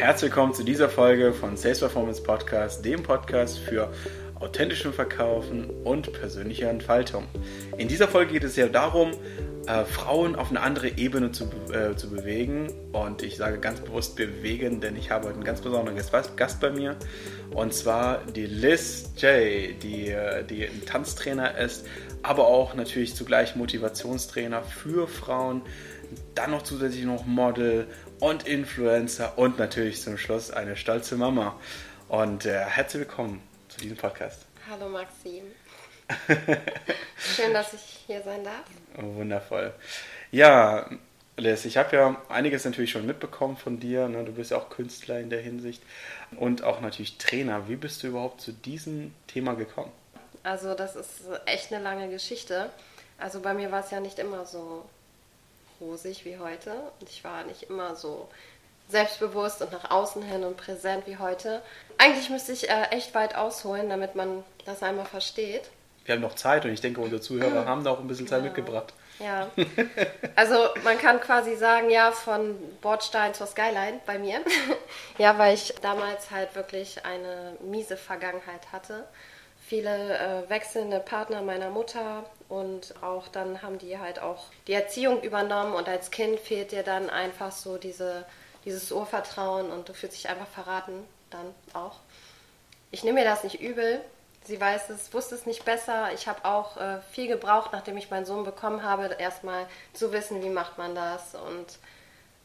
Herzlich willkommen zu dieser Folge von Sales Performance Podcast, dem Podcast für authentischen Verkaufen und persönliche Entfaltung. In dieser Folge geht es ja darum, äh, Frauen auf eine andere Ebene zu, äh, zu bewegen. Und ich sage ganz bewusst bewegen, denn ich habe heute einen ganz besonderen Gast, bei mir. Und zwar die Liz J, die, äh, die ein Tanztrainer ist, aber auch natürlich zugleich Motivationstrainer für Frauen. Dann noch zusätzlich noch Model und Influencer und natürlich zum Schluss eine stolze Mama. Und äh, herzlich willkommen zu diesem Podcast. Hallo Maxim. Schön, dass ich hier sein darf. Oh, wundervoll. Ja, Liz, ich habe ja einiges natürlich schon mitbekommen von dir. Ne? Du bist ja auch Künstler in der Hinsicht und auch natürlich Trainer. Wie bist du überhaupt zu diesem Thema gekommen? Also das ist echt eine lange Geschichte. Also bei mir war es ja nicht immer so rosig wie heute. Und ich war nicht immer so selbstbewusst und nach außen hin und präsent wie heute. Eigentlich müsste ich äh, echt weit ausholen, damit man das einmal versteht. Wir haben noch Zeit und ich denke, unsere Zuhörer haben da auch ein bisschen Zeit ja. mitgebracht. Ja, also man kann quasi sagen, ja, von Bordstein zur Skyline bei mir. ja, weil ich damals halt wirklich eine miese Vergangenheit hatte. Viele äh, wechselnde Partner meiner Mutter und auch dann haben die halt auch die Erziehung übernommen und als Kind fehlt dir dann einfach so diese, dieses Urvertrauen und du fühlst dich einfach verraten dann auch. Ich nehme mir das nicht übel, sie weiß es, wusste es nicht besser. Ich habe auch äh, viel gebraucht, nachdem ich meinen Sohn bekommen habe, erstmal zu wissen, wie macht man das und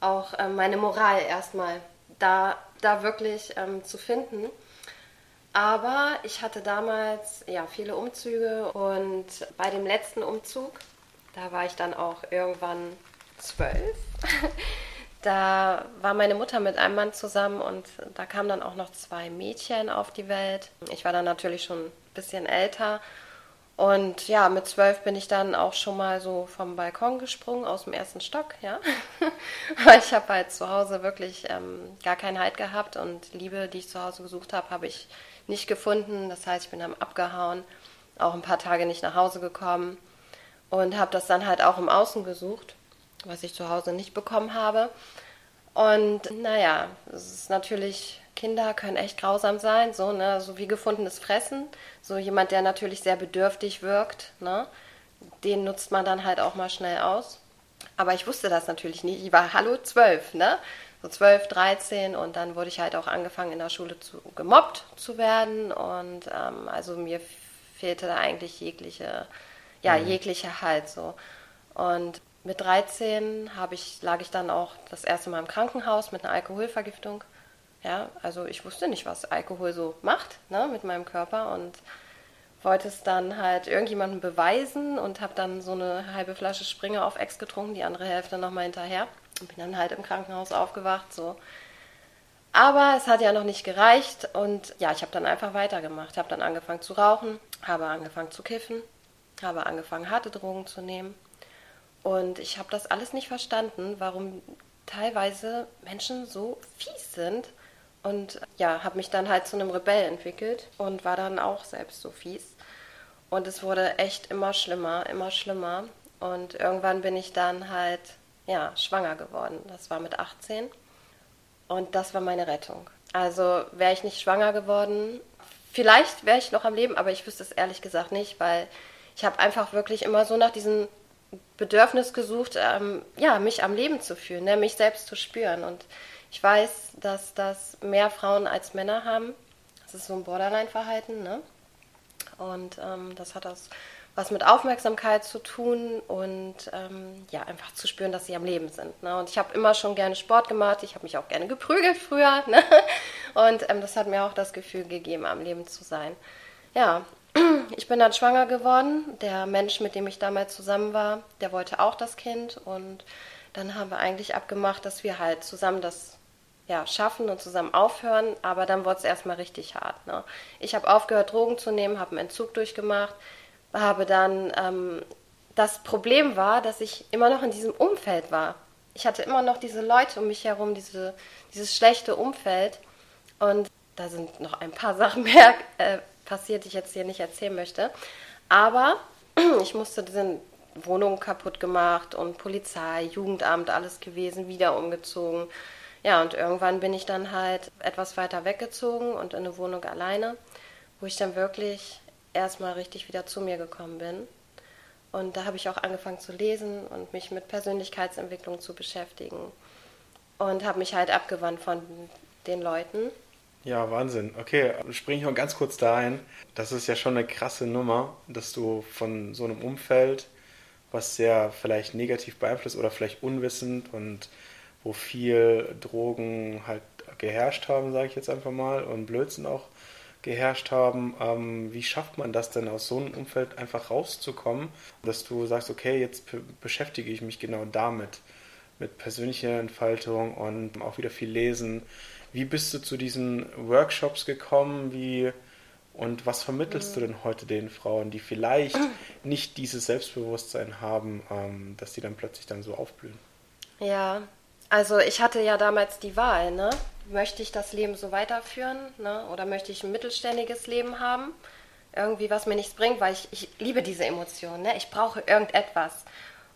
auch äh, meine Moral erstmal da, da wirklich ähm, zu finden. Aber ich hatte damals ja viele Umzüge und bei dem letzten Umzug, da war ich dann auch irgendwann zwölf. Da war meine Mutter mit einem Mann zusammen und da kamen dann auch noch zwei Mädchen auf die Welt. Ich war dann natürlich schon ein bisschen älter. Und ja, mit zwölf bin ich dann auch schon mal so vom Balkon gesprungen, aus dem ersten Stock, ja. Weil ich habe halt zu Hause wirklich ähm, gar keinen Halt gehabt und Liebe, die ich zu Hause gesucht habe, habe ich nicht gefunden. Das heißt, ich bin dann abgehauen, auch ein paar Tage nicht nach Hause gekommen und habe das dann halt auch im Außen gesucht was ich zu Hause nicht bekommen habe. Und naja, es ist natürlich, Kinder können echt grausam sein, so, ne, so wie gefundenes Fressen. So jemand, der natürlich sehr bedürftig wirkt, ne, den nutzt man dann halt auch mal schnell aus. Aber ich wusste das natürlich nicht. Ich war hallo zwölf, ne? So zwölf, dreizehn und dann wurde ich halt auch angefangen in der Schule zu gemobbt zu werden und ähm, also mir fehlte da eigentlich jegliche, ja, mhm. jegliche Halt so. Und mit 13 ich, lag ich dann auch das erste Mal im Krankenhaus mit einer Alkoholvergiftung. Ja, also ich wusste nicht, was Alkohol so macht ne, mit meinem Körper und wollte es dann halt irgendjemandem beweisen und habe dann so eine halbe Flasche Springer auf Ex getrunken, die andere Hälfte nochmal hinterher und bin dann halt im Krankenhaus aufgewacht. So. Aber es hat ja noch nicht gereicht und ja, ich habe dann einfach weitergemacht. Habe dann angefangen zu rauchen, habe angefangen zu kiffen, habe angefangen harte Drogen zu nehmen und ich habe das alles nicht verstanden, warum teilweise Menschen so fies sind. Und ja, habe mich dann halt zu einem Rebell entwickelt und war dann auch selbst so fies. Und es wurde echt immer schlimmer, immer schlimmer. Und irgendwann bin ich dann halt, ja, schwanger geworden. Das war mit 18. Und das war meine Rettung. Also wäre ich nicht schwanger geworden, vielleicht wäre ich noch am Leben, aber ich wüsste es ehrlich gesagt nicht, weil ich habe einfach wirklich immer so nach diesen Bedürfnis gesucht, ähm, ja, mich am Leben zu fühlen, ne, mich selbst zu spüren. Und ich weiß, dass das mehr Frauen als Männer haben. Das ist so ein Borderline-Verhalten, ne? Und ähm, das hat das was mit Aufmerksamkeit zu tun und ähm, ja, einfach zu spüren, dass sie am Leben sind. Ne? Und ich habe immer schon gerne Sport gemacht, ich habe mich auch gerne geprügelt früher. Ne? Und ähm, das hat mir auch das Gefühl gegeben, am Leben zu sein. Ja, ich bin dann schwanger geworden. Der Mensch, mit dem ich damals zusammen war, der wollte auch das Kind. Und dann haben wir eigentlich abgemacht, dass wir halt zusammen das ja, schaffen und zusammen aufhören. Aber dann wurde es erstmal richtig hart. Ne? Ich habe aufgehört, Drogen zu nehmen, habe einen Entzug durchgemacht, habe dann. Ähm, das Problem war, dass ich immer noch in diesem Umfeld war. Ich hatte immer noch diese Leute um mich herum, diese, dieses schlechte Umfeld. Und da sind noch ein paar Sachen mehr äh, passiert, die ich jetzt hier nicht erzählen möchte. Aber ich musste diese Wohnung kaputt gemacht und Polizei, Jugendamt, alles gewesen, wieder umgezogen. Ja, und irgendwann bin ich dann halt etwas weiter weggezogen und in eine Wohnung alleine, wo ich dann wirklich erstmal richtig wieder zu mir gekommen bin. Und da habe ich auch angefangen zu lesen und mich mit Persönlichkeitsentwicklung zu beschäftigen. Und habe mich halt abgewandt von den Leuten. Ja, Wahnsinn. Okay, springe ich mal ganz kurz da ein. Das ist ja schon eine krasse Nummer, dass du von so einem Umfeld, was sehr vielleicht negativ beeinflusst oder vielleicht unwissend und wo viel Drogen halt geherrscht haben, sage ich jetzt einfach mal, und Blödsinn auch geherrscht haben. Ähm, wie schafft man das denn aus so einem Umfeld einfach rauszukommen, dass du sagst, okay, jetzt beschäftige ich mich genau damit, mit persönlicher Entfaltung und auch wieder viel lesen. Wie bist du zu diesen Workshops gekommen? Wie und was vermittelst mhm. du denn heute den Frauen, die vielleicht nicht dieses Selbstbewusstsein haben, ähm, dass die dann plötzlich dann so aufblühen? Ja, also ich hatte ja damals die Wahl, ne? Möchte ich das Leben so weiterführen, ne? Oder möchte ich ein mittelständiges Leben haben? Irgendwie, was mir nichts bringt, weil ich, ich liebe diese Emotionen, ne? Ich brauche irgendetwas.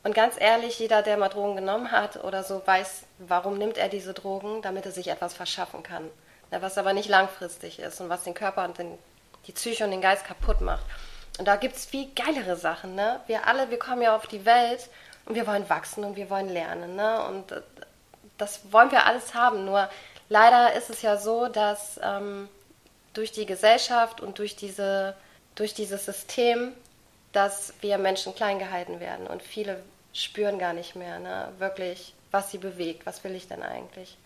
Und ganz ehrlich, jeder, der mal Drogen genommen hat oder so, weiß, warum nimmt er diese Drogen, damit er sich etwas verschaffen kann. Ne? Was aber nicht langfristig ist und was den Körper und den, die Psyche und den Geist kaputt macht. Und da gibt es viel geilere Sachen, ne? Wir alle, wir kommen ja auf die Welt und wir wollen wachsen und wir wollen lernen, ne? Und äh, das wollen wir alles haben. Nur leider ist es ja so, dass ähm, durch die Gesellschaft und durch, diese, durch dieses System, dass wir Menschen klein gehalten werden und viele spüren gar nicht mehr ne, wirklich, was sie bewegt, was will ich denn eigentlich.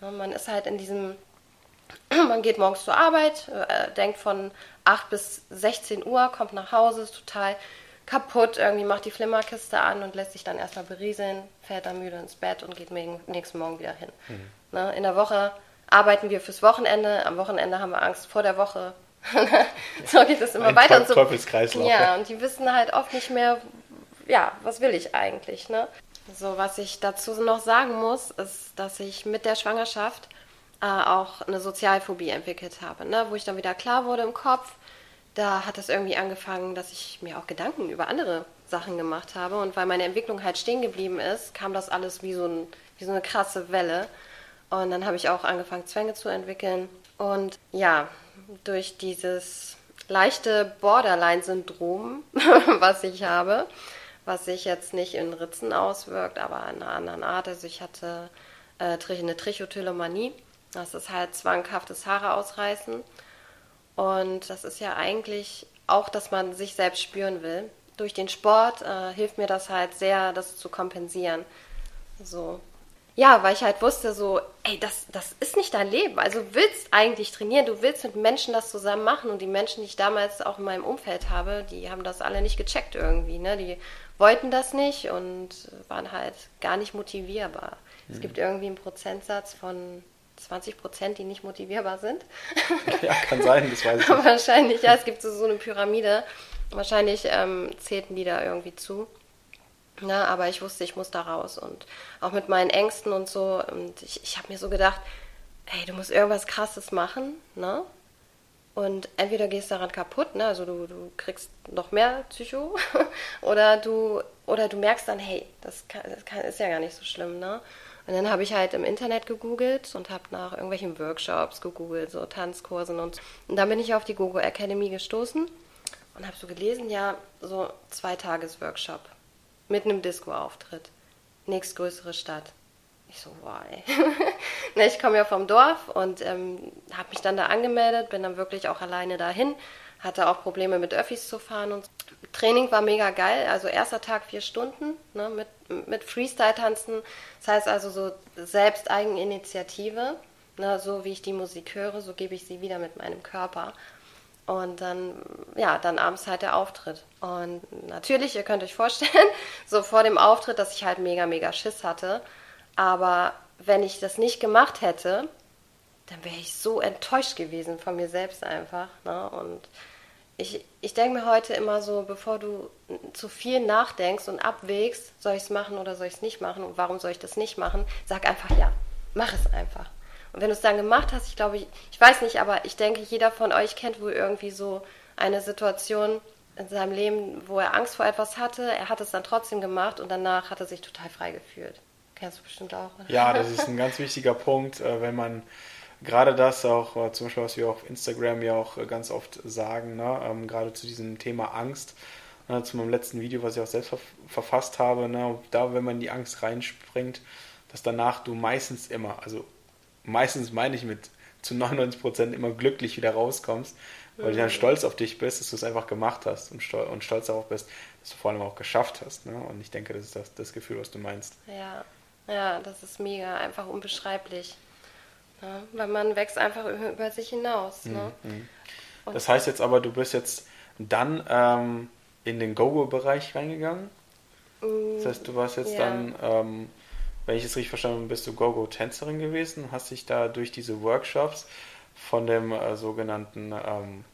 Ne, man ist halt in diesem, man geht morgens zur Arbeit, äh, denkt von 8 bis 16 Uhr, kommt nach Hause, ist total kaputt, irgendwie macht die Flimmerkiste an und lässt sich dann erstmal berieseln, fällt dann müde ins Bett und geht nächsten Morgen wieder hin. Mhm. Ne? In der Woche arbeiten wir fürs Wochenende, am Wochenende haben wir Angst vor der Woche. so geht es immer Ein weiter. Teufel, Teufelskreislauf. Ja, und die wissen halt oft nicht mehr, ja, was will ich eigentlich, ne? So, was ich dazu noch sagen muss, ist, dass ich mit der Schwangerschaft äh, auch eine Sozialphobie entwickelt habe, ne? wo ich dann wieder klar wurde im Kopf, da hat es irgendwie angefangen, dass ich mir auch Gedanken über andere Sachen gemacht habe. Und weil meine Entwicklung halt stehen geblieben ist, kam das alles wie so, ein, wie so eine krasse Welle. Und dann habe ich auch angefangen, Zwänge zu entwickeln. Und ja, durch dieses leichte Borderline-Syndrom, was ich habe, was sich jetzt nicht in Ritzen auswirkt, aber in einer anderen Art. Also ich hatte äh, eine Trichotillomanie. Das ist halt zwanghaftes Haare ausreißen. Und das ist ja eigentlich auch, dass man sich selbst spüren will. Durch den Sport äh, hilft mir das halt sehr, das zu kompensieren. So. Ja, weil ich halt wusste, so, ey, das, das ist nicht dein Leben. Also du willst eigentlich trainieren, du willst mit Menschen das zusammen machen. Und die Menschen, die ich damals auch in meinem Umfeld habe, die haben das alle nicht gecheckt irgendwie. Ne? Die wollten das nicht und waren halt gar nicht motivierbar. Mhm. Es gibt irgendwie einen Prozentsatz von 20 Prozent, die nicht motivierbar sind. Ja, kann sein, das weiß ich nicht. Wahrscheinlich, ja, es gibt so, so eine Pyramide. Wahrscheinlich ähm, zählten die da irgendwie zu. Na, aber ich wusste, ich muss da raus. Und auch mit meinen Ängsten und so. Und ich, ich habe mir so gedacht, hey, du musst irgendwas Krasses machen, ne? Und entweder gehst du daran kaputt, ne? also du, du kriegst noch mehr Psycho, oder du oder du merkst dann, hey, das, kann, das kann, ist ja gar nicht so schlimm, ne? Und dann habe ich halt im Internet gegoogelt und habe nach irgendwelchen Workshops gegoogelt, so Tanzkursen und Und dann bin ich auf die Gogo Academy gestoßen und habe so gelesen, ja, so zwei Tages Workshop mit einem Disco-Auftritt. Nächstgrößere Stadt. Ich so, wow, ey. ich komme ja vom Dorf und ähm, habe mich dann da angemeldet, bin dann wirklich auch alleine dahin, hatte auch Probleme mit Öffis zu fahren und Training war mega geil. Also erster Tag vier Stunden ne, mit, mit Freestyle-Tanzen. Das heißt also so selbst Eigeninitiative. Ne, so wie ich die Musik höre, so gebe ich sie wieder mit meinem Körper. Und dann, ja, dann abends halt der Auftritt. Und natürlich, ihr könnt euch vorstellen, so vor dem Auftritt, dass ich halt mega, mega Schiss hatte. Aber wenn ich das nicht gemacht hätte, dann wäre ich so enttäuscht gewesen von mir selbst einfach. Ne? Und ich, ich denke mir heute immer so, bevor du zu viel nachdenkst und abwägst, soll ich es machen oder soll ich es nicht machen und warum soll ich das nicht machen, sag einfach ja, mach es einfach. Und wenn du es dann gemacht hast, ich glaube, ich, ich weiß nicht, aber ich denke, jeder von euch kennt wohl irgendwie so eine Situation in seinem Leben, wo er Angst vor etwas hatte, er hat es dann trotzdem gemacht und danach hat er sich total frei gefühlt. Kennst du bestimmt auch. Oder? Ja, das ist ein ganz wichtiger Punkt, äh, wenn man gerade das auch, äh, zum Beispiel, was wir auf Instagram ja auch äh, ganz oft sagen, ne? ähm, gerade zu diesem Thema Angst, ne? zu meinem letzten Video, was ich auch selbst verfasst habe, ne? da, wenn man in die Angst reinspringt, dass danach du meistens immer, also meistens meine ich mit zu 99 Prozent immer glücklich wieder rauskommst, weil mhm. du dann stolz auf dich bist, dass du es einfach gemacht hast und, stolz, und stolz darauf bist, dass du vor allem auch geschafft hast. Ne? Und ich denke, das ist das, das Gefühl, was du meinst. Ja, ja, das ist mega, einfach unbeschreiblich. Ja, weil man wächst einfach über sich hinaus. Ne? Mhm. Das heißt jetzt aber, du bist jetzt dann ähm, in den Go-Go-Bereich reingegangen. Das heißt, du warst jetzt ja. dann, ähm, wenn ich es richtig verstanden habe, bist du Go-Go-Tänzerin gewesen und hast dich da durch diese Workshops von dem äh, sogenannten ähm,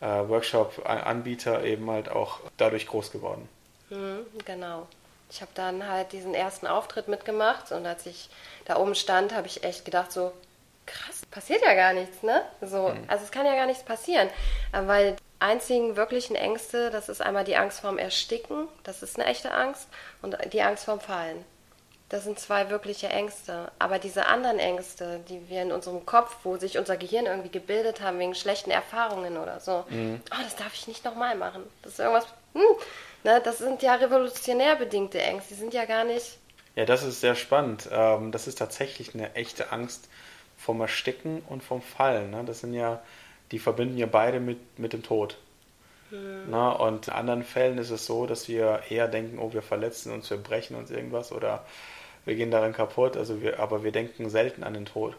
äh, Workshop-Anbieter eben halt auch dadurch groß geworden. Mhm, genau. Ich habe dann halt diesen ersten Auftritt mitgemacht und als ich da oben stand, habe ich echt gedacht so, krass, passiert ja gar nichts, ne? So, mhm. also es kann ja gar nichts passieren, äh, weil einzigen wirklichen Ängste, das ist einmal die Angst vorm Ersticken, das ist eine echte Angst, und die Angst vorm Fallen. Das sind zwei wirkliche Ängste. Aber diese anderen Ängste, die wir in unserem Kopf, wo sich unser Gehirn irgendwie gebildet haben, wegen schlechten Erfahrungen oder so, mhm. oh, das darf ich nicht nochmal machen. Das ist irgendwas, hm, ne, das sind ja revolutionär bedingte Ängste, die sind ja gar nicht. Ja, das ist sehr spannend. Ähm, das ist tatsächlich eine echte Angst vom Ersticken und vom Fallen. Ne? Das sind ja, die verbinden ja beide mit, mit dem Tod. Na, und in anderen Fällen ist es so, dass wir eher denken, oh, wir verletzen uns, wir brechen uns irgendwas oder wir gehen daran kaputt, also wir, aber wir denken selten an den Tod.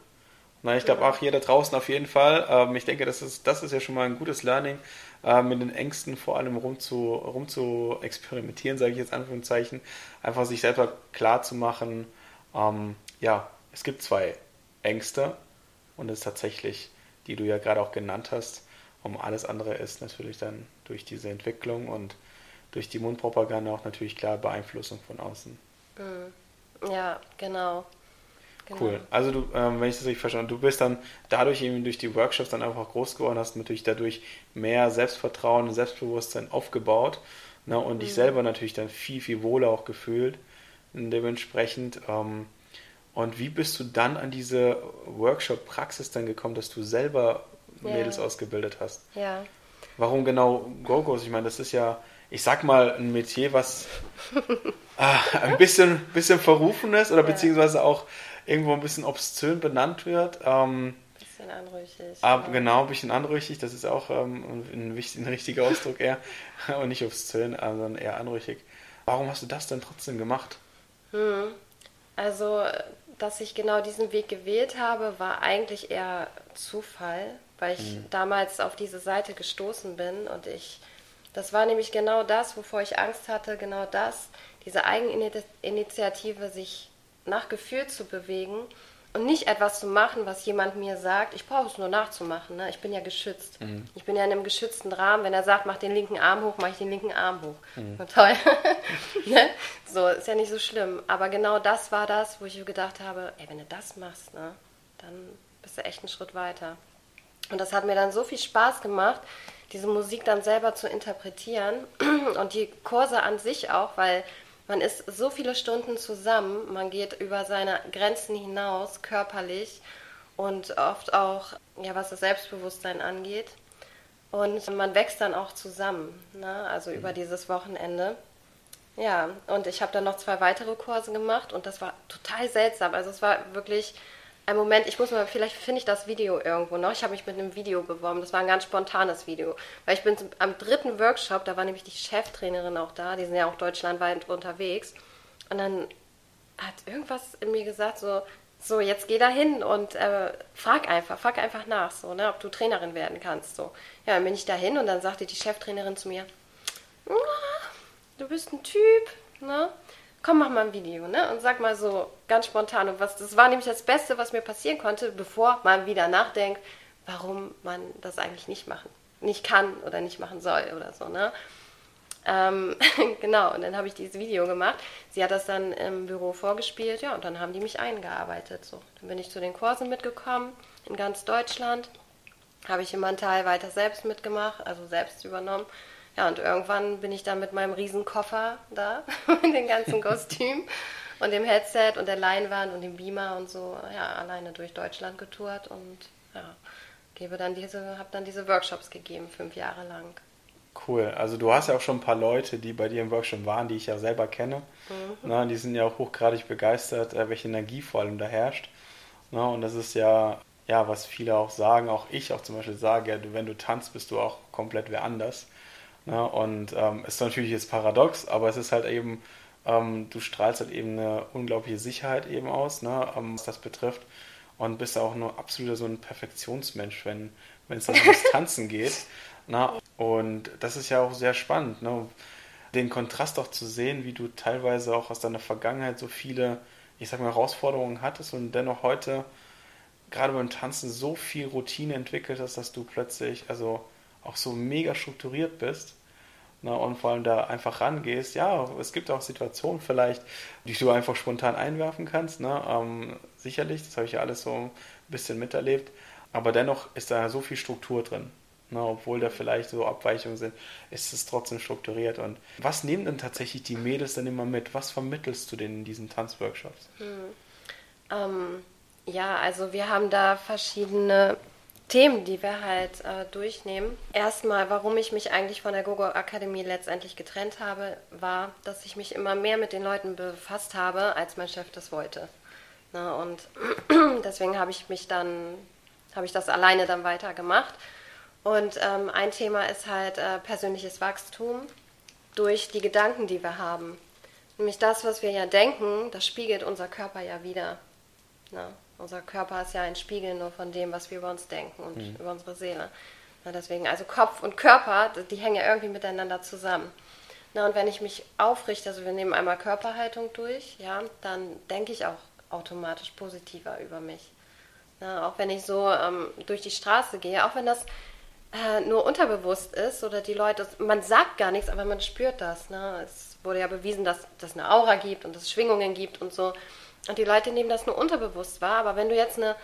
Na, ich glaube auch hier da draußen auf jeden Fall. Ähm, ich denke, das ist, das ist ja schon mal ein gutes Learning, äh, mit den Ängsten vor allem rum zu, rum zu experimentieren, sage ich jetzt Anführungszeichen. Einfach sich selber klar zu machen, ähm, ja, es gibt zwei Ängste und es ist tatsächlich, die du ja gerade auch genannt hast, um alles andere ist natürlich dann durch diese Entwicklung und durch die Mundpropaganda auch natürlich klar Beeinflussung von außen. Mhm. Ja, genau. genau. Cool. Also du, ähm, wenn ich das richtig verstanden habe, du bist dann dadurch eben durch die Workshops dann einfach groß geworden, hast natürlich dadurch mehr Selbstvertrauen und Selbstbewusstsein aufgebaut ne, und mhm. dich selber natürlich dann viel, viel wohler auch gefühlt. Und dementsprechend, ähm, und wie bist du dann an diese Workshop-Praxis dann gekommen, dass du selber Mädels ja. ausgebildet hast. Ja. Warum genau Go-Go's? Ich meine, das ist ja, ich sag mal, ein Metier, was äh, ein bisschen, bisschen verrufen ist oder ja. beziehungsweise auch irgendwo ein bisschen obszön benannt wird. Ähm, bisschen anrüchig. Aber, genau, ein bisschen anrüchig, das ist auch ähm, ein, ein, richtiger Ausdruck eher. Und nicht obszön, sondern eher anrüchig. Warum hast du das denn trotzdem gemacht? Hm. Also, dass ich genau diesen Weg gewählt habe, war eigentlich eher Zufall weil ich mhm. damals auf diese Seite gestoßen bin und ich, das war nämlich genau das, wovor ich Angst hatte, genau das, diese Eigeninitiative, sich nach Gefühl zu bewegen und nicht etwas zu machen, was jemand mir sagt, ich brauche es nur nachzumachen, ne? ich bin ja geschützt. Mhm. Ich bin ja in einem geschützten Rahmen, wenn er sagt, mach den linken Arm hoch, mache ich den linken Arm hoch. Mhm. Toll. ne? So, ist ja nicht so schlimm. Aber genau das war das, wo ich gedacht habe, ey, wenn du das machst, ne, dann bist du echt einen Schritt weiter. Und das hat mir dann so viel Spaß gemacht, diese Musik dann selber zu interpretieren und die Kurse an sich auch, weil man ist so viele Stunden zusammen, man geht über seine Grenzen hinaus, körperlich und oft auch, ja, was das Selbstbewusstsein angeht. Und man wächst dann auch zusammen, ne? also über mhm. dieses Wochenende. Ja, und ich habe dann noch zwei weitere Kurse gemacht und das war total seltsam. Also es war wirklich ein Moment, ich muss mal, vielleicht finde ich das Video irgendwo noch. Ich habe mich mit einem Video beworben. Das war ein ganz spontanes Video. Weil ich bin am dritten Workshop, da war nämlich die Cheftrainerin auch da, die sind ja auch deutschlandweit unterwegs. Und dann hat irgendwas in mir gesagt, so, so jetzt geh da hin und äh, frag einfach, frag einfach nach, so, ne, ob du Trainerin werden kannst. So. Ja, dann bin ich da hin und dann sagte die Cheftrainerin zu mir, du bist ein Typ, ne? Komm, mach mal ein Video, ne? Und sag mal so ganz spontan. Und was, das war nämlich das Beste, was mir passieren konnte, bevor man wieder nachdenkt, warum man das eigentlich nicht machen, nicht kann oder nicht machen soll oder so, ne? Ähm, genau, und dann habe ich dieses Video gemacht. Sie hat das dann im Büro vorgespielt, ja, und dann haben die mich eingearbeitet. So. Dann bin ich zu den Kursen mitgekommen in ganz Deutschland. Habe ich immer einen Teil weiter selbst mitgemacht, also selbst übernommen. Ja, und irgendwann bin ich dann mit meinem Riesenkoffer da, mit den ganzen Kostümen und dem Headset und der Leinwand und dem Beamer und so ja, alleine durch Deutschland getourt und ja, gebe dann diese, habe dann diese Workshops gegeben, fünf Jahre lang. Cool. Also du hast ja auch schon ein paar Leute, die bei dir im Workshop waren, die ich ja selber kenne. Mhm. Na, die sind ja auch hochgradig begeistert, äh, welche Energie vor allem da herrscht. Na, und das ist ja, ja, was viele auch sagen, auch ich auch zum Beispiel sage, ja, wenn du tanzt, bist du auch komplett wer anders. Na, und ähm, ist natürlich jetzt paradox, aber es ist halt eben, ähm, du strahlst halt eben eine unglaubliche Sicherheit eben aus, ne, ähm, was das betrifft. Und bist auch nur absoluter so ein Perfektionsmensch, wenn wenn es dann ums Tanzen geht. Na, und das ist ja auch sehr spannend, ne? den Kontrast auch zu sehen, wie du teilweise auch aus deiner Vergangenheit so viele, ich sag mal, Herausforderungen hattest und dennoch heute gerade beim Tanzen so viel Routine entwickelt hast, dass du plötzlich also auch so mega strukturiert bist ne, und vor allem da einfach rangehst. Ja, es gibt auch Situationen vielleicht, die du einfach spontan einwerfen kannst. Ne, ähm, sicherlich, das habe ich ja alles so ein bisschen miterlebt, aber dennoch ist da so viel Struktur drin. Na, obwohl da vielleicht so Abweichungen sind, ist es trotzdem strukturiert. Und was nehmen denn tatsächlich die Mädels dann immer mit? Was vermittelst du denn in diesen Tanzworkshops? Hm. Ähm, ja, also wir haben da verschiedene Themen, die wir halt äh, durchnehmen. Erstmal, warum ich mich eigentlich von der Gogo Akademie letztendlich getrennt habe, war, dass ich mich immer mehr mit den Leuten befasst habe, als mein Chef das wollte. Na, und deswegen habe ich mich dann, habe ich das alleine dann weitergemacht und ähm, ein Thema ist halt äh, persönliches Wachstum durch die Gedanken, die wir haben. Nämlich das, was wir ja denken, das spiegelt unser Körper ja wieder. Na, unser Körper ist ja ein Spiegel nur von dem, was wir über uns denken und mhm. über unsere Seele. Na, deswegen, also Kopf und Körper, die hängen ja irgendwie miteinander zusammen. Na, und wenn ich mich aufrichte, also wir nehmen einmal Körperhaltung durch, ja, dann denke ich auch automatisch positiver über mich. Na, auch wenn ich so ähm, durch die Straße gehe, auch wenn das äh, nur unterbewusst ist oder die Leute, man sagt gar nichts, aber man spürt das. Ne? Es wurde ja bewiesen, dass es eine Aura gibt und dass es Schwingungen gibt und so. Und die Leute nehmen das nur unterbewusst wahr. Aber wenn du jetzt eine,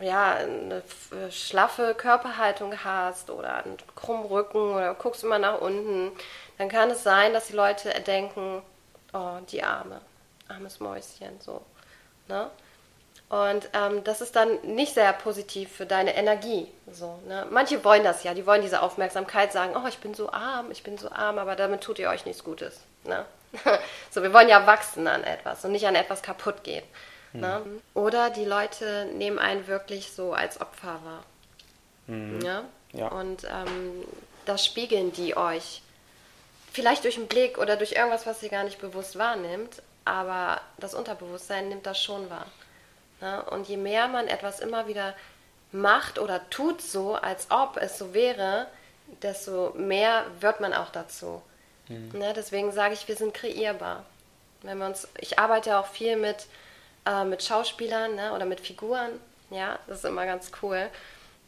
ja, eine schlaffe Körperhaltung hast oder einen krummen Rücken oder guckst immer nach unten, dann kann es sein, dass die Leute denken, oh, die Arme, armes Mäuschen, so. Ne? Und ähm, das ist dann nicht sehr positiv für deine Energie. So, ne? Manche wollen das ja, die wollen diese Aufmerksamkeit sagen, oh, ich bin so arm, ich bin so arm, aber damit tut ihr euch nichts Gutes. Ne? so, wir wollen ja wachsen an etwas und nicht an etwas kaputt gehen. Mhm. Ne? Oder die Leute nehmen einen wirklich so als Opfer wahr. Mhm. Ja? ja? Und ähm, das spiegeln die euch. Vielleicht durch einen Blick oder durch irgendwas, was ihr gar nicht bewusst wahrnimmt, aber das Unterbewusstsein nimmt das schon wahr. Ne? Und je mehr man etwas immer wieder macht oder tut so, als ob es so wäre, desto mehr wird man auch dazu. Mhm. Ne? Deswegen sage ich, wir sind kreierbar. Wenn wir uns, ich arbeite auch viel mit, äh, mit Schauspielern ne? oder mit Figuren. Ja, das ist immer ganz cool.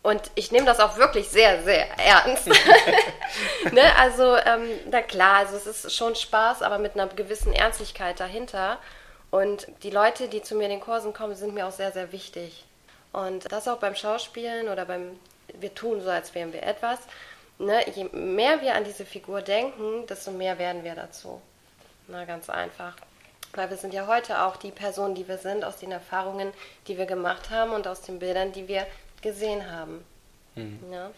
Und ich nehme das auch wirklich sehr, sehr ernst. ne? Also, ähm, na klar, also es ist schon Spaß, aber mit einer gewissen Ernstlichkeit dahinter. Und die Leute, die zu mir in den Kursen kommen, sind mir auch sehr, sehr wichtig. Und das auch beim Schauspielen oder beim, wir tun so, als wären wir etwas. Ne, je mehr wir an diese Figur denken, desto mehr werden wir dazu. Na, ganz einfach. Weil wir sind ja heute auch die Person, die wir sind, aus den Erfahrungen, die wir gemacht haben und aus den Bildern, die wir gesehen haben. Mhm. Ja?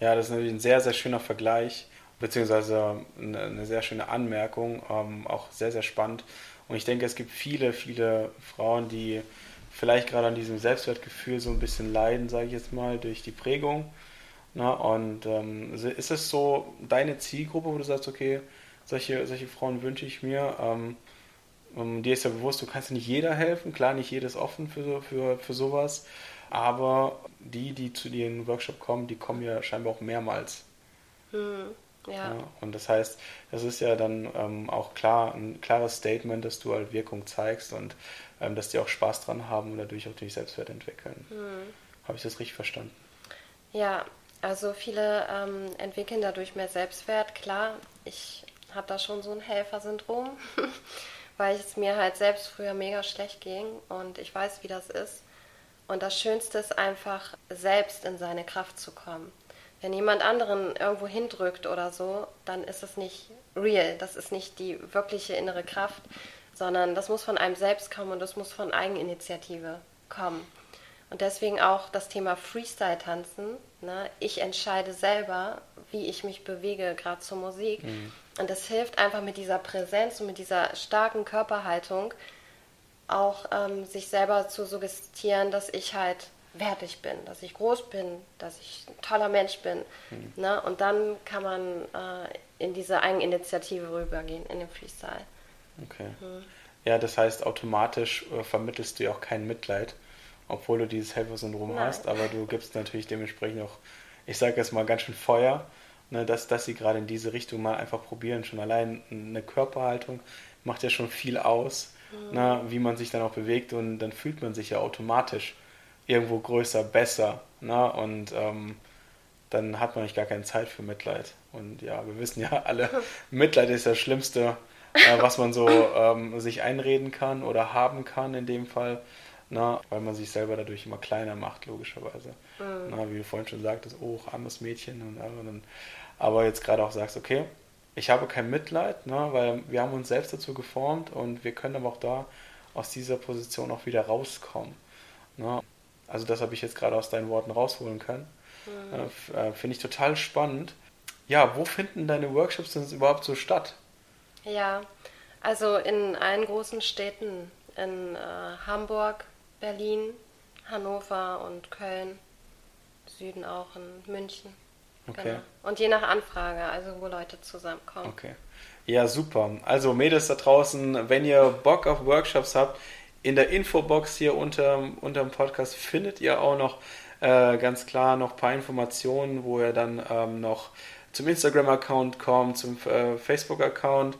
ja, das ist natürlich ein sehr, sehr schöner Vergleich, beziehungsweise eine, eine sehr schöne Anmerkung, ähm, auch sehr, sehr spannend. Und ich denke, es gibt viele, viele Frauen, die vielleicht gerade an diesem Selbstwertgefühl so ein bisschen leiden, sage ich jetzt mal, durch die Prägung. Na, und ähm, ist es so deine Zielgruppe, wo du sagst, okay, solche, solche Frauen wünsche ich mir? Ähm, um, dir ist ja bewusst, du kannst nicht jeder helfen, klar, nicht jedes offen für, für, für sowas, aber die, die zu dir in den Workshop kommen, die kommen ja scheinbar auch mehrmals. Hm. Ja. ja. Und das heißt, das ist ja dann ähm, auch klar, ein klares Statement, dass du halt Wirkung zeigst und ähm, dass die auch Spaß dran haben und dadurch auch durch Selbstwert entwickeln. Mhm. Habe ich das richtig verstanden? Ja, also viele ähm, entwickeln dadurch mehr Selbstwert. Klar, ich habe da schon so ein Helfersyndrom, weil es mir halt selbst früher mega schlecht ging und ich weiß, wie das ist. Und das Schönste ist einfach, selbst in seine Kraft zu kommen. Wenn jemand anderen irgendwo hindrückt oder so, dann ist es nicht real, das ist nicht die wirkliche innere Kraft, sondern das muss von einem selbst kommen und das muss von Eigeninitiative kommen. Und deswegen auch das Thema Freestyle-Tanzen. Ne? Ich entscheide selber, wie ich mich bewege, gerade zur Musik. Mhm. Und das hilft einfach mit dieser Präsenz und mit dieser starken Körperhaltung auch ähm, sich selber zu suggestieren, dass ich halt wertig bin, dass ich groß bin, dass ich ein toller Mensch bin. Mhm. Ne? Und dann kann man äh, in diese Eigeninitiative rübergehen, in den Freestyle. Okay. Mhm. Ja, das heißt, automatisch äh, vermittelst du ja auch kein Mitleid, obwohl du dieses Helfersyndrom hast, aber du gibst natürlich dementsprechend auch, ich sage jetzt mal, ganz schön Feuer, ne, dass, dass sie gerade in diese Richtung mal einfach probieren. Schon allein eine Körperhaltung macht ja schon viel aus, mhm. ne, wie man sich dann auch bewegt und dann fühlt man sich ja automatisch irgendwo größer, besser. Ne, und ähm, dann hat man nicht gar keine Zeit für Mitleid. Und ja, wir wissen ja alle, Mitleid ist das Schlimmste, äh, was man so ähm, sich einreden kann oder haben kann in dem Fall. Na, weil man sich selber dadurch immer kleiner macht, logischerweise. Mhm. Na, wie du vorhin schon sagtest, oh, armes Mädchen. Und, und, aber jetzt gerade auch sagst, okay, ich habe kein Mitleid, ne, weil wir haben uns selbst dazu geformt und wir können aber auch da aus dieser Position auch wieder rauskommen. Ne. Also das habe ich jetzt gerade aus deinen Worten rausholen können. Mhm. Äh, Finde ich total spannend. Ja, wo finden deine Workshops denn überhaupt so statt? Ja, also in allen großen Städten, in äh, Hamburg, Berlin, Hannover und Köln, Süden auch in München. Okay. Genau. Und je nach Anfrage, also wo Leute zusammenkommen. Okay. Ja, super. Also Mädels da draußen, wenn ihr Bock auf Workshops habt, in der Infobox hier unter, unter dem Podcast findet ihr auch noch äh, ganz klar noch ein paar Informationen, wo ihr dann ähm, noch zum Instagram-Account kommt, zum äh, Facebook-Account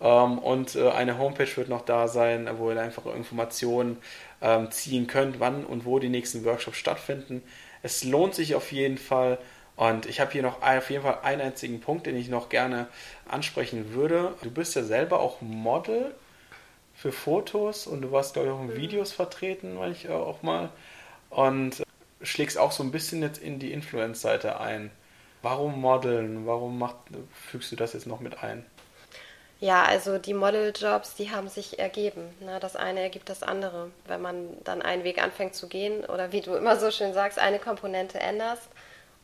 und äh, eine Homepage wird noch da sein, wo ihr einfach Informationen ähm, ziehen könnt, wann und wo die nächsten Workshops stattfinden. Es lohnt sich auf jeden Fall. Und ich habe hier noch auf jeden Fall einen einzigen Punkt, den ich noch gerne ansprechen würde. Du bist ja selber auch Model für Fotos und du warst, glaube ich, auch in mhm. Videos vertreten, weil ich auch mal. Und schlägst auch so ein bisschen jetzt in die Influence-Seite ein. Warum modeln? Warum macht, fügst du das jetzt noch mit ein? Ja, also die Modeljobs, die haben sich ergeben. Ne? Das eine ergibt das andere. Wenn man dann einen Weg anfängt zu gehen oder wie du immer so schön sagst, eine Komponente änderst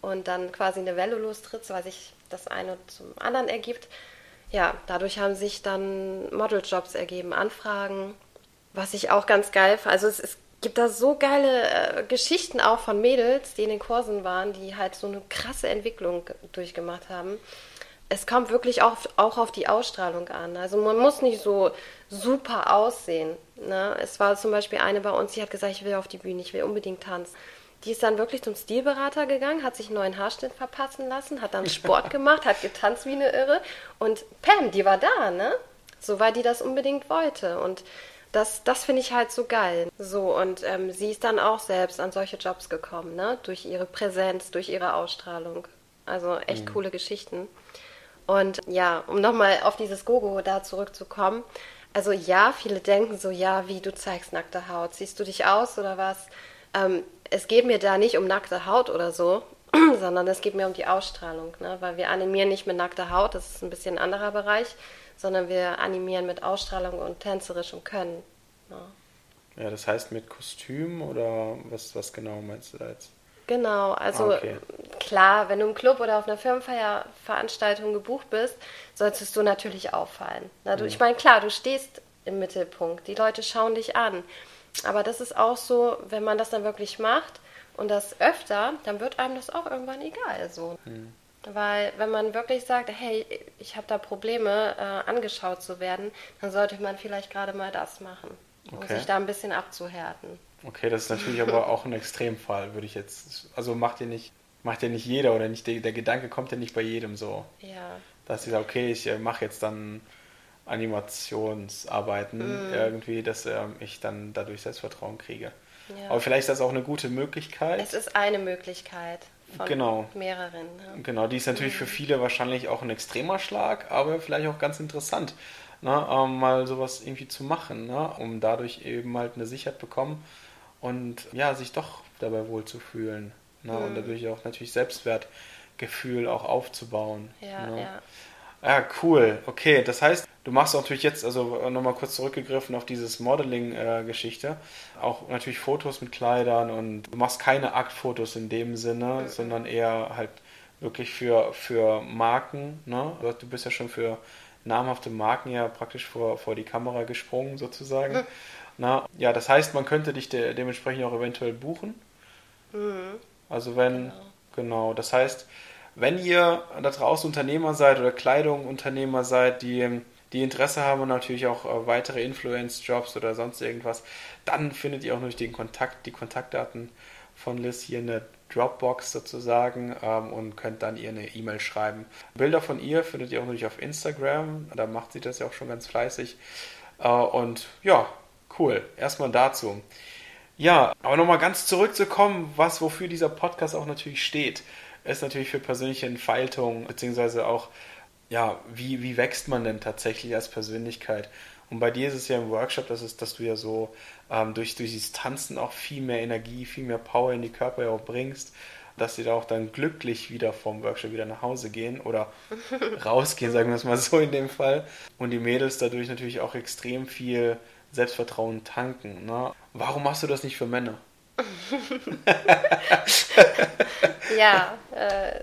und dann quasi eine Welle lostrittst, weil sich das eine zum anderen ergibt. Ja, dadurch haben sich dann Modeljobs ergeben, Anfragen, was ich auch ganz geil fand. Also es, es gibt da so geile äh, Geschichten auch von Mädels, die in den Kursen waren, die halt so eine krasse Entwicklung durchgemacht haben es kommt wirklich auch, auch auf die Ausstrahlung an. Also man muss nicht so super aussehen. Ne? Es war zum Beispiel eine bei uns, die hat gesagt, ich will auf die Bühne, ich will unbedingt tanzen. Die ist dann wirklich zum Stilberater gegangen, hat sich einen neuen Haarschnitt verpassen lassen, hat dann Sport gemacht, hat getanzt wie eine Irre. Und Pam, die war da, ne? So, weil die das unbedingt wollte. Und das, das finde ich halt so geil. So, und ähm, sie ist dann auch selbst an solche Jobs gekommen, ne? Durch ihre Präsenz, durch ihre Ausstrahlung. Also echt mhm. coole Geschichten. Und ja, um nochmal auf dieses Gogo da zurückzukommen. Also ja, viele denken so, ja, wie du zeigst nackte Haut. Siehst du dich aus oder was? Ähm, es geht mir da nicht um nackte Haut oder so, sondern es geht mir um die Ausstrahlung, ne? weil wir animieren nicht mit nackter Haut, das ist ein bisschen ein anderer Bereich, sondern wir animieren mit Ausstrahlung und tänzerischem Können. Ne? Ja, das heißt mit Kostüm oder was, was genau meinst du da jetzt? Genau, also okay. klar, wenn du im Club oder auf einer Firmenveranstaltung gebucht bist, solltest du natürlich auffallen. Na, du, mhm. Ich meine, klar, du stehst im Mittelpunkt, die Leute schauen dich an. Aber das ist auch so, wenn man das dann wirklich macht und das öfter, dann wird einem das auch irgendwann egal. So. Mhm. Weil wenn man wirklich sagt, hey, ich habe da Probleme, äh, angeschaut zu werden, dann sollte man vielleicht gerade mal das machen, um okay. sich da ein bisschen abzuhärten. Okay, das ist natürlich aber auch ein Extremfall, würde ich jetzt. Also macht ja nicht, macht ja nicht jeder oder nicht der, der Gedanke kommt ja nicht bei jedem so. Ja. Dass sie sagt, okay, ich äh, mache jetzt dann Animationsarbeiten mm. irgendwie, dass äh, ich dann dadurch Selbstvertrauen kriege. Ja. Aber vielleicht ist das auch eine gute Möglichkeit. Es ist eine Möglichkeit von genau. mehreren. Ja. Genau, die ist natürlich mm. für viele wahrscheinlich auch ein extremer Schlag, aber vielleicht auch ganz interessant, ne, ähm, mal sowas irgendwie zu machen, ne, um dadurch eben halt eine Sicherheit bekommen und ja, sich doch dabei wohlzufühlen. Ne? Mhm. Und dadurch auch natürlich Selbstwertgefühl auch aufzubauen. Ja, ne? ja. Ja, cool. Okay, das heißt, Du machst natürlich jetzt, also nochmal kurz zurückgegriffen auf dieses Modeling-Geschichte, äh, auch natürlich Fotos mit Kleidern und du machst keine Aktfotos in dem Sinne, mhm. sondern eher halt wirklich für, für Marken. Ne? Du bist ja schon für namhafte Marken ja praktisch vor, vor die Kamera gesprungen sozusagen. Na, ja, das heißt, man könnte dich de dementsprechend auch eventuell buchen. Mhm. Also wenn, genau. genau, das heißt, wenn ihr da draußen Unternehmer seid oder Kleidungunternehmer seid, die die Interesse haben und natürlich auch äh, weitere Influence-Jobs oder sonst irgendwas, dann findet ihr auch natürlich den Kontakt, die Kontaktdaten von Liz hier in der Dropbox sozusagen ähm, und könnt dann ihr eine E-Mail schreiben. Bilder von ihr findet ihr auch natürlich auf Instagram, da macht sie das ja auch schon ganz fleißig. Äh, und ja, cool. Erstmal dazu. Ja, aber nochmal ganz zurückzukommen, was wofür dieser Podcast auch natürlich steht, ist natürlich für persönliche Entfaltung, beziehungsweise auch ja, wie, wie wächst man denn tatsächlich als Persönlichkeit? Und bei dir ist es ja im Workshop, dass, es, dass du ja so ähm, durch, durch dieses Tanzen auch viel mehr Energie, viel mehr Power in die Körper ja auch bringst, dass sie da auch dann glücklich wieder vom Workshop wieder nach Hause gehen oder rausgehen, sagen wir es mal so in dem Fall. Und die Mädels dadurch natürlich auch extrem viel Selbstvertrauen tanken. Ne? Warum machst du das nicht für Männer? ja, äh,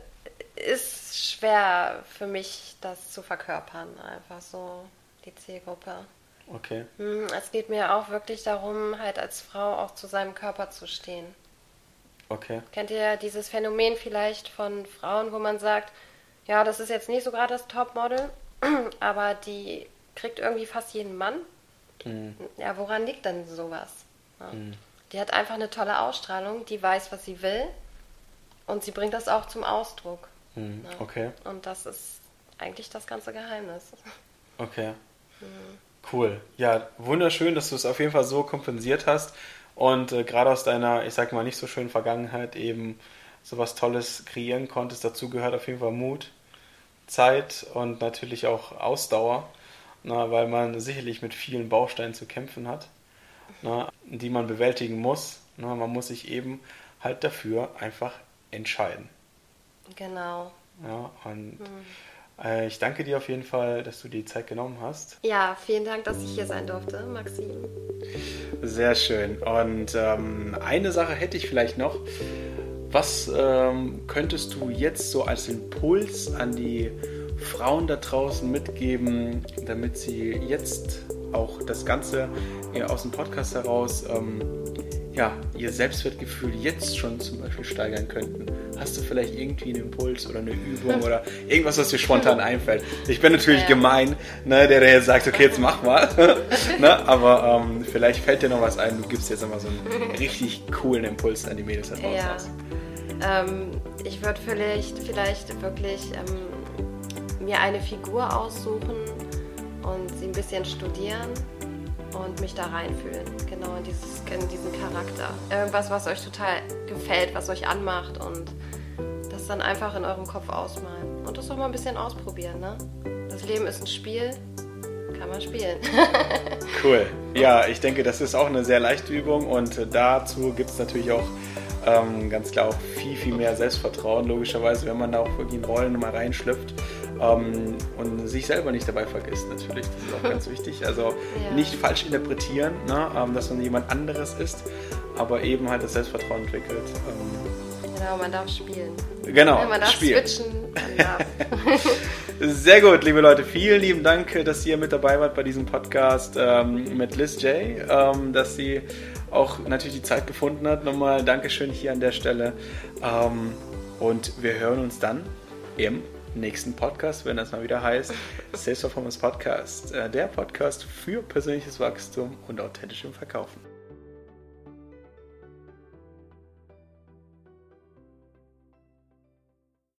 ist schwer für mich, das zu verkörpern, einfach so die Zielgruppe. Okay. Hm, es geht mir auch wirklich darum, halt als Frau auch zu seinem Körper zu stehen. Okay. Kennt ihr dieses Phänomen vielleicht von Frauen, wo man sagt, ja, das ist jetzt nicht so gerade das Topmodel, aber die kriegt irgendwie fast jeden Mann. Mhm. Ja, woran liegt denn sowas? Ja. Mhm. Die hat einfach eine tolle Ausstrahlung, die weiß, was sie will und sie bringt das auch zum Ausdruck. Mhm. Okay. Und das ist eigentlich das ganze Geheimnis. Okay. Mhm. Cool. Ja, wunderschön, dass du es auf jeden Fall so kompensiert hast und äh, gerade aus deiner, ich sag mal, nicht so schönen Vergangenheit eben so was Tolles kreieren konntest. Dazu gehört auf jeden Fall Mut, Zeit und natürlich auch Ausdauer, na, weil man sicherlich mit vielen Bausteinen zu kämpfen hat, na, die man bewältigen muss. Na, man muss sich eben halt dafür einfach entscheiden. Genau. Ja, und mhm. äh, ich danke dir auf jeden Fall, dass du die Zeit genommen hast. Ja, vielen Dank, dass ich hier sein durfte, Maxim. Sehr schön. Und ähm, eine Sache hätte ich vielleicht noch. Was ähm, könntest du jetzt so als Impuls an die Frauen da draußen mitgeben, damit sie jetzt auch das Ganze aus dem Podcast heraus ähm, ja, ihr Selbstwertgefühl jetzt schon zum Beispiel steigern könnten? Hast du vielleicht irgendwie einen Impuls oder eine Übung oder irgendwas, was dir spontan einfällt? Ich bin natürlich ja. gemein, ne, der, der jetzt sagt, okay, jetzt mach mal. ne, aber ähm, vielleicht fällt dir noch was ein, du gibst jetzt nochmal so einen richtig coolen Impuls an die Mädels da draußen ja. Ähm, ich würde vielleicht, vielleicht wirklich ähm, mir eine Figur aussuchen und sie ein bisschen studieren und mich da reinfühlen, genau in, dieses, in diesen Charakter. Irgendwas, was euch total gefällt, was euch anmacht und das dann einfach in eurem Kopf ausmalen. Und das auch mal ein bisschen ausprobieren, ne? Das Leben ist ein Spiel, kann man spielen. cool. Ja, ich denke, das ist auch eine sehr leichte Übung und dazu gibt es natürlich auch ähm, ganz klar auch viel, viel mehr Selbstvertrauen, logischerweise, wenn man da auch wirklich in Rollen mal reinschlüpft ähm, und sich selber nicht dabei vergisst, natürlich. Das ist auch ganz wichtig. Also ja. nicht falsch interpretieren, ne? ähm, dass man jemand anderes ist, aber eben halt das Selbstvertrauen entwickelt. Ähm, genau, man darf spielen. Genau, ja, man darf spielen. switchen. Sehr gut, liebe Leute. Vielen lieben Dank, dass ihr mit dabei wart bei diesem Podcast ähm, mit Liz J. Ähm, dass sie auch natürlich die Zeit gefunden hat. Nochmal Dankeschön hier an der Stelle. Ähm, und wir hören uns dann im nächsten Podcast, wenn das mal wieder heißt Sales Performance Podcast, äh, der Podcast für persönliches Wachstum und authentischem Verkaufen.